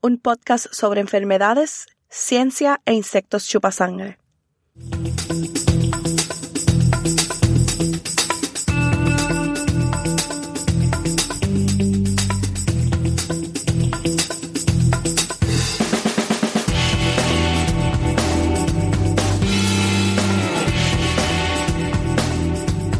un podcast sobre enfermedades, ciencia e insectos chupasangre.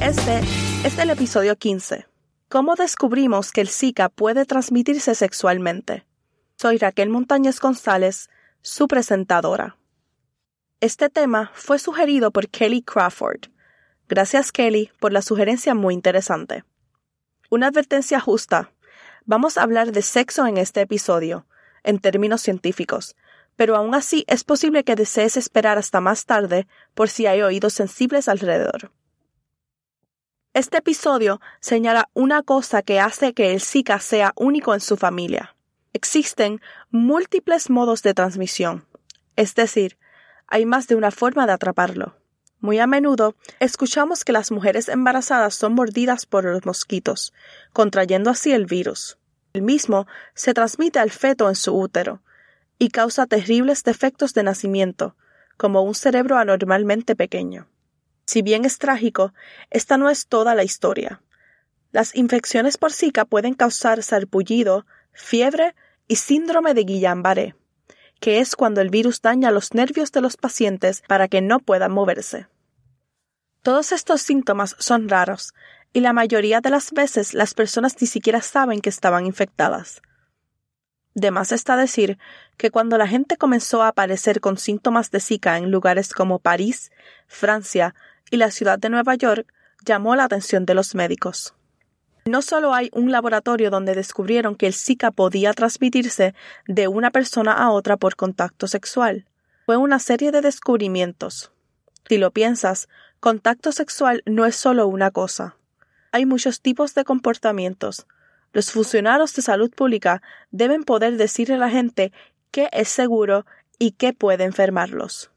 Este es el episodio 15. ¿Cómo descubrimos que el Zika puede transmitirse sexualmente? Soy Raquel Montañez González, su presentadora. Este tema fue sugerido por Kelly Crawford. Gracias Kelly por la sugerencia muy interesante. Una advertencia justa. Vamos a hablar de sexo en este episodio, en términos científicos, pero aún así es posible que desees esperar hasta más tarde por si hay oídos sensibles alrededor. Este episodio señala una cosa que hace que el Zika sea único en su familia. Existen múltiples modos de transmisión, es decir, hay más de una forma de atraparlo. Muy a menudo escuchamos que las mujeres embarazadas son mordidas por los mosquitos, contrayendo así el virus. El mismo se transmite al feto en su útero y causa terribles defectos de nacimiento, como un cerebro anormalmente pequeño. Si bien es trágico, esta no es toda la historia. Las infecciones por Zika pueden causar sarpullido, fiebre y síndrome de Guillain-Barré, que es cuando el virus daña los nervios de los pacientes para que no puedan moverse. Todos estos síntomas son raros y la mayoría de las veces las personas ni siquiera saben que estaban infectadas. De más está decir que cuando la gente comenzó a aparecer con síntomas de Zika en lugares como París, Francia y la ciudad de Nueva York, llamó la atención de los médicos. No solo hay un laboratorio donde descubrieron que el Zika podía transmitirse de una persona a otra por contacto sexual. Fue una serie de descubrimientos. Si lo piensas, contacto sexual no es solo una cosa. Hay muchos tipos de comportamientos. Los funcionarios de salud pública deben poder decirle a la gente qué es seguro y qué puede enfermarlos.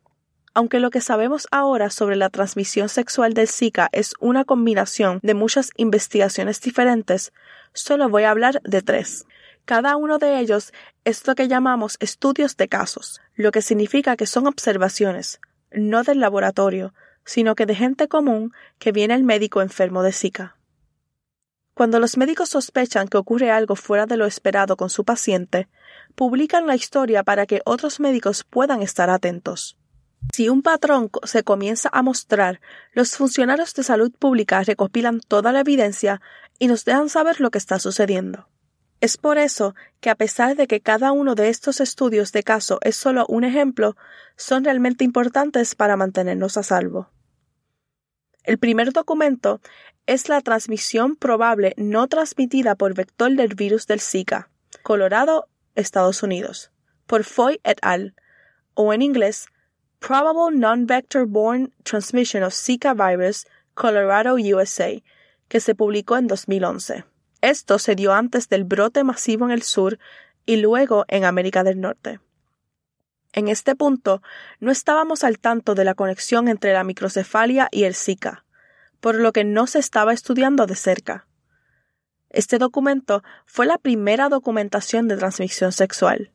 Aunque lo que sabemos ahora sobre la transmisión sexual del Zika es una combinación de muchas investigaciones diferentes, solo voy a hablar de tres. Cada uno de ellos es lo que llamamos estudios de casos, lo que significa que son observaciones, no del laboratorio, sino que de gente común que viene el médico enfermo de Zika. Cuando los médicos sospechan que ocurre algo fuera de lo esperado con su paciente, publican la historia para que otros médicos puedan estar atentos. Si un patrón se comienza a mostrar, los funcionarios de salud pública recopilan toda la evidencia y nos dejan saber lo que está sucediendo. Es por eso que a pesar de que cada uno de estos estudios de caso es solo un ejemplo, son realmente importantes para mantenernos a salvo. El primer documento es la transmisión probable no transmitida por vector del virus del Zika, Colorado, Estados Unidos, por Foy et al., o en inglés Probable Non-Vector Borne Transmission of Zika Virus, Colorado, USA, que se publicó en 2011. Esto se dio antes del brote masivo en el sur y luego en América del Norte. En este punto, no estábamos al tanto de la conexión entre la microcefalia y el Zika, por lo que no se estaba estudiando de cerca. Este documento fue la primera documentación de transmisión sexual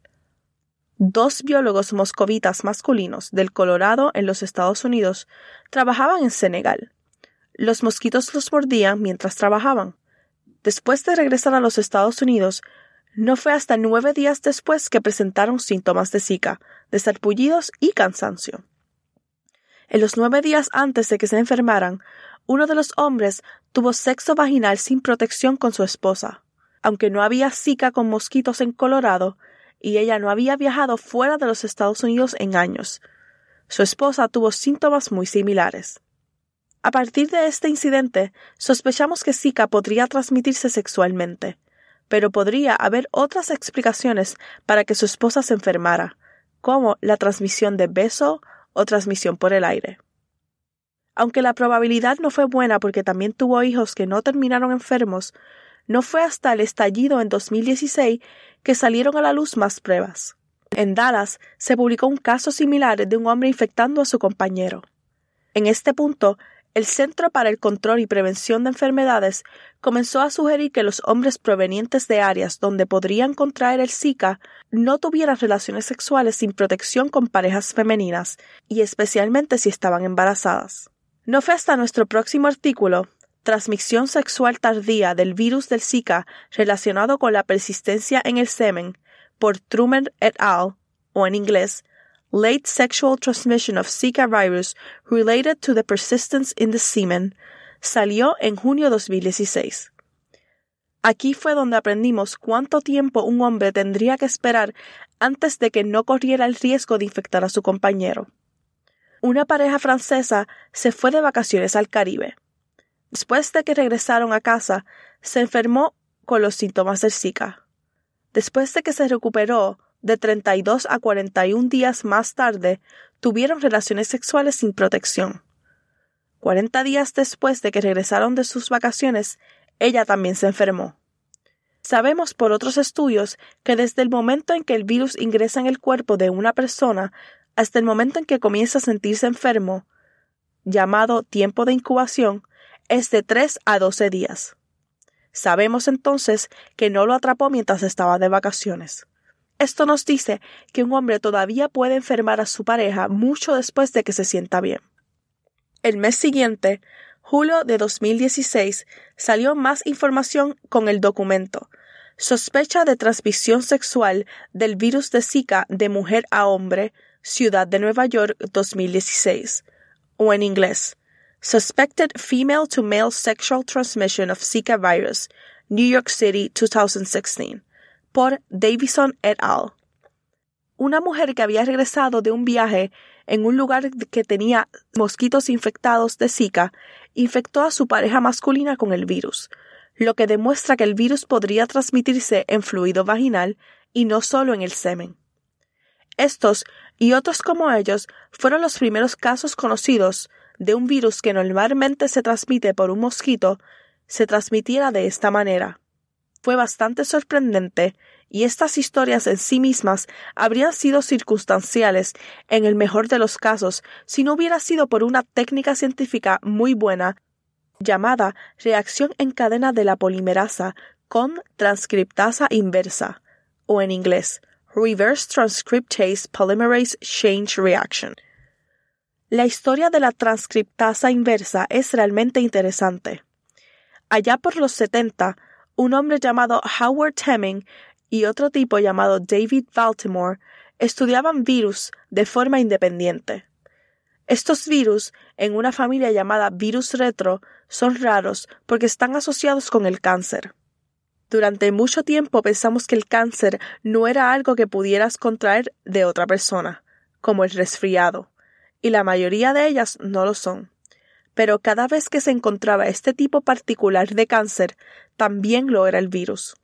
dos biólogos moscovitas masculinos del Colorado en los Estados Unidos trabajaban en Senegal. Los mosquitos los mordían mientras trabajaban. Después de regresar a los Estados Unidos, no fue hasta nueve días después que presentaron síntomas de Zika, de sarpullidos y cansancio. En los nueve días antes de que se enfermaran, uno de los hombres tuvo sexo vaginal sin protección con su esposa. Aunque no había Zika con mosquitos en Colorado, y ella no había viajado fuera de los Estados Unidos en años. Su esposa tuvo síntomas muy similares. A partir de este incidente, sospechamos que Zika podría transmitirse sexualmente, pero podría haber otras explicaciones para que su esposa se enfermara, como la transmisión de beso o transmisión por el aire. Aunque la probabilidad no fue buena porque también tuvo hijos que no terminaron enfermos, no fue hasta el estallido en 2016 que salieron a la luz más pruebas. En Dallas se publicó un caso similar de un hombre infectando a su compañero. En este punto, el Centro para el Control y Prevención de Enfermedades comenzó a sugerir que los hombres provenientes de áreas donde podrían contraer el Zika no tuvieran relaciones sexuales sin protección con parejas femeninas, y especialmente si estaban embarazadas. No fue hasta nuestro próximo artículo, Transmisión sexual tardía del virus del Zika relacionado con la persistencia en el semen, por Truman et al., o en inglés, late sexual transmission of Zika virus related to the persistence in the semen, salió en junio 2016. Aquí fue donde aprendimos cuánto tiempo un hombre tendría que esperar antes de que no corriera el riesgo de infectar a su compañero. Una pareja francesa se fue de vacaciones al Caribe. Después de que regresaron a casa, se enfermó con los síntomas del Zika. Después de que se recuperó, de 32 a 41 días más tarde, tuvieron relaciones sexuales sin protección. 40 días después de que regresaron de sus vacaciones, ella también se enfermó. Sabemos por otros estudios que desde el momento en que el virus ingresa en el cuerpo de una persona hasta el momento en que comienza a sentirse enfermo, llamado tiempo de incubación, es de 3 a 12 días. Sabemos entonces que no lo atrapó mientras estaba de vacaciones. Esto nos dice que un hombre todavía puede enfermar a su pareja mucho después de que se sienta bien. El mes siguiente, julio de 2016, salió más información con el documento Sospecha de transmisión sexual del virus de Zika de mujer a hombre, Ciudad de Nueva York 2016, o en inglés Suspected Female to Male Sexual Transmission of Zika Virus, New York City 2016 por Davison et al. Una mujer que había regresado de un viaje en un lugar que tenía mosquitos infectados de Zika infectó a su pareja masculina con el virus, lo que demuestra que el virus podría transmitirse en fluido vaginal y no solo en el semen. Estos y otros como ellos fueron los primeros casos conocidos de un virus que normalmente se transmite por un mosquito se transmitiera de esta manera fue bastante sorprendente y estas historias en sí mismas habrían sido circunstanciales en el mejor de los casos si no hubiera sido por una técnica científica muy buena llamada reacción en cadena de la polimerasa con transcriptasa inversa o en inglés Reverse Transcriptase Polymerase Change Reaction. La historia de la transcriptasa inversa es realmente interesante. Allá por los 70, un hombre llamado Howard Hemming y otro tipo llamado David Baltimore estudiaban virus de forma independiente. Estos virus, en una familia llamada virus retro, son raros porque están asociados con el cáncer. Durante mucho tiempo pensamos que el cáncer no era algo que pudieras contraer de otra persona, como el resfriado, y la mayoría de ellas no lo son pero cada vez que se encontraba este tipo particular de cáncer, también lo era el virus.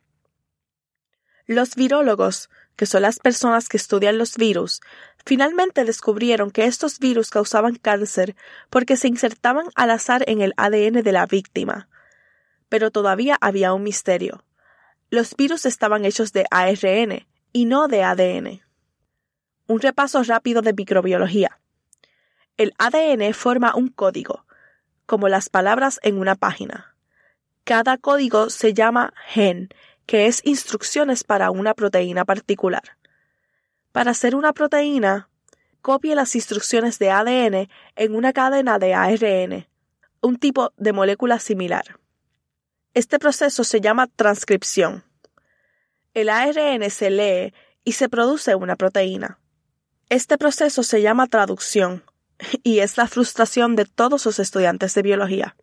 Los virólogos, que son las personas que estudian los virus, finalmente descubrieron que estos virus causaban cáncer porque se insertaban al azar en el ADN de la víctima. Pero todavía había un misterio. Los virus estaban hechos de ARN y no de ADN. Un repaso rápido de microbiología. El ADN forma un código, como las palabras en una página. Cada código se llama gen, que es instrucciones para una proteína particular. Para hacer una proteína, copie las instrucciones de ADN en una cadena de ARN. un tipo de molécula similar. Este proceso se llama transcripción. El ARN se lee y se produce una proteína. Este proceso se llama traducción y es la frustración de todos los estudiantes de biología.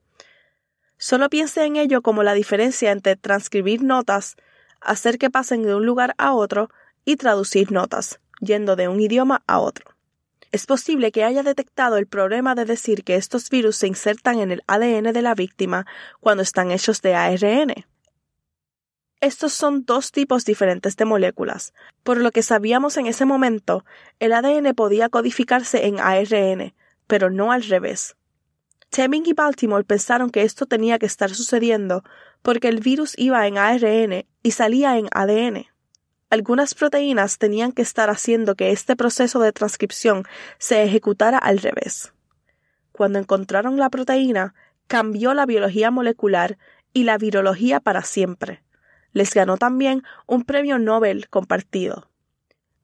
Solo piense en ello como la diferencia entre transcribir notas, hacer que pasen de un lugar a otro y traducir notas, yendo de un idioma a otro. Es posible que haya detectado el problema de decir que estos virus se insertan en el ADN de la víctima cuando están hechos de ARN. Estos son dos tipos diferentes de moléculas. Por lo que sabíamos en ese momento, el ADN podía codificarse en ARN, pero no al revés. Teming y Baltimore pensaron que esto tenía que estar sucediendo porque el virus iba en ARN y salía en ADN. Algunas proteínas tenían que estar haciendo que este proceso de transcripción se ejecutara al revés. Cuando encontraron la proteína, cambió la biología molecular y la virología para siempre. Les ganó también un premio Nobel compartido.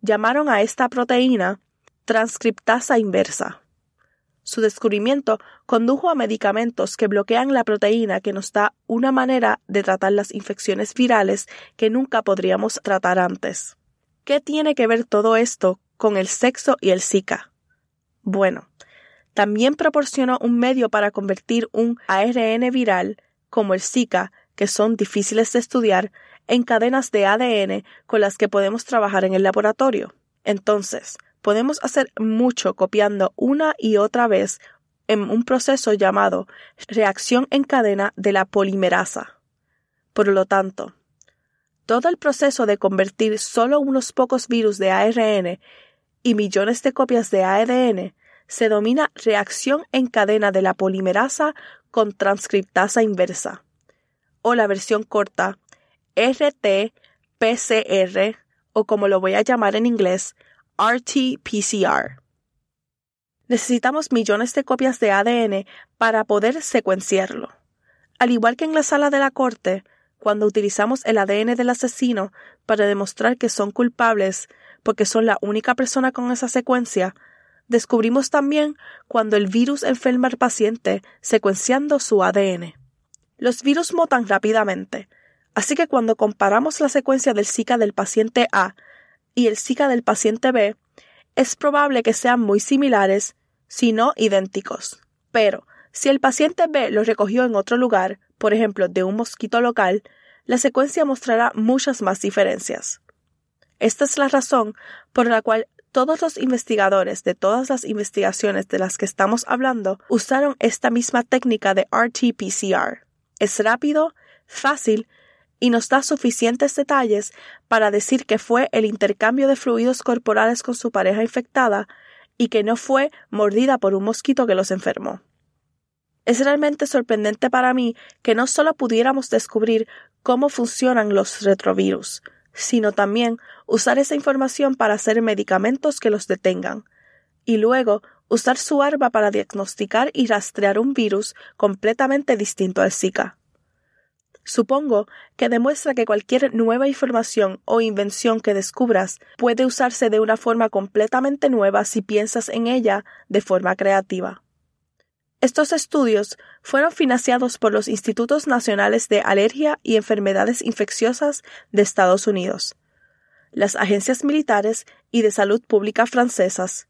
Llamaron a esta proteína transcriptasa inversa. Su descubrimiento condujo a medicamentos que bloquean la proteína que nos da una manera de tratar las infecciones virales que nunca podríamos tratar antes. ¿Qué tiene que ver todo esto con el sexo y el Zika? Bueno, también proporcionó un medio para convertir un ARN viral, como el Zika, que son difíciles de estudiar, en cadenas de ADN con las que podemos trabajar en el laboratorio. Entonces, podemos hacer mucho copiando una y otra vez en un proceso llamado reacción en cadena de la polimerasa. Por lo tanto, todo el proceso de convertir solo unos pocos virus de ARN y millones de copias de ADN se domina reacción en cadena de la polimerasa con transcriptasa inversa, o la versión corta RT-PCR, o como lo voy a llamar en inglés, RT-PCR. Necesitamos millones de copias de ADN para poder secuenciarlo. Al igual que en la sala de la corte, cuando utilizamos el ADN del asesino para demostrar que son culpables porque son la única persona con esa secuencia, descubrimos también cuando el virus enferma al paciente secuenciando su ADN. Los virus mutan rápidamente, así que cuando comparamos la secuencia del Zika del paciente A y el Zika del paciente B, es probable que sean muy similares, si no idénticos. Pero, si el paciente B lo recogió en otro lugar, por ejemplo, de un mosquito local, la secuencia mostrará muchas más diferencias. Esta es la razón por la cual todos los investigadores de todas las investigaciones de las que estamos hablando usaron esta misma técnica de RT-PCR. Es rápido, fácil y nos da suficientes detalles para decir que fue el intercambio de fluidos corporales con su pareja infectada y que no fue mordida por un mosquito que los enfermó. Es realmente sorprendente para mí que no solo pudiéramos descubrir cómo funcionan los retrovirus, sino también usar esa información para hacer medicamentos que los detengan, y luego usar su arma para diagnosticar y rastrear un virus completamente distinto al Zika. Supongo que demuestra que cualquier nueva información o invención que descubras puede usarse de una forma completamente nueva si piensas en ella de forma creativa. Estos estudios fueron financiados por los Institutos Nacionales de Alergia y Enfermedades Infecciosas de Estados Unidos, las agencias militares y de salud pública francesas,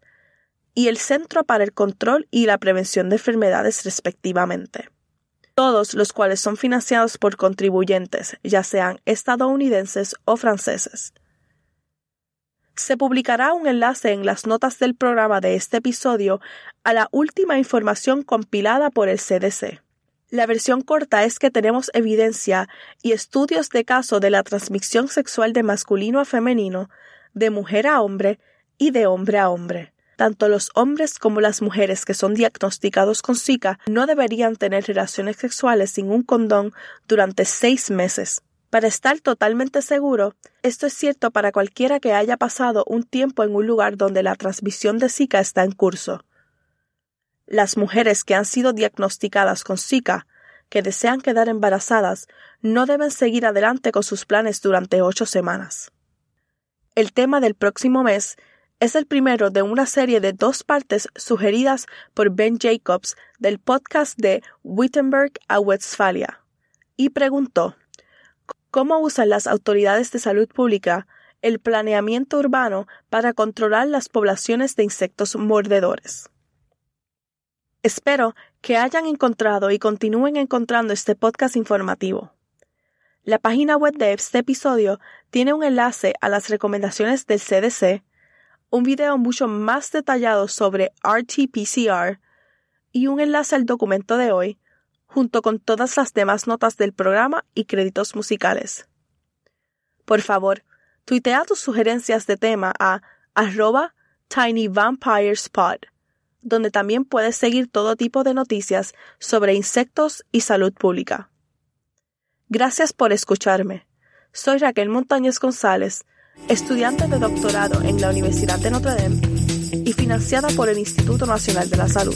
y el Centro para el Control y la Prevención de Enfermedades respectivamente todos los cuales son financiados por contribuyentes, ya sean estadounidenses o franceses. Se publicará un enlace en las notas del programa de este episodio a la última información compilada por el CDC. La versión corta es que tenemos evidencia y estudios de caso de la transmisión sexual de masculino a femenino, de mujer a hombre y de hombre a hombre. Tanto los hombres como las mujeres que son diagnosticados con Zika no deberían tener relaciones sexuales sin un condón durante seis meses. Para estar totalmente seguro, esto es cierto para cualquiera que haya pasado un tiempo en un lugar donde la transmisión de Zika está en curso. Las mujeres que han sido diagnosticadas con Zika, que desean quedar embarazadas, no deben seguir adelante con sus planes durante ocho semanas. El tema del próximo mes es el primero de una serie de dos partes sugeridas por Ben Jacobs del podcast de Wittenberg a Westfalia, y preguntó ¿Cómo usan las autoridades de salud pública el planeamiento urbano para controlar las poblaciones de insectos mordedores? Espero que hayan encontrado y continúen encontrando este podcast informativo. La página web de este episodio tiene un enlace a las recomendaciones del CDC, un video mucho más detallado sobre RT-PCR y un enlace al documento de hoy, junto con todas las demás notas del programa y créditos musicales. Por favor, tuitea tus sugerencias de tema a arroba tinyvampirespod, donde también puedes seguir todo tipo de noticias sobre insectos y salud pública. Gracias por escucharme. Soy Raquel Montañez González, estudiante de doctorado en la Universidad de Notre Dame y financiada por el Instituto Nacional de la Salud.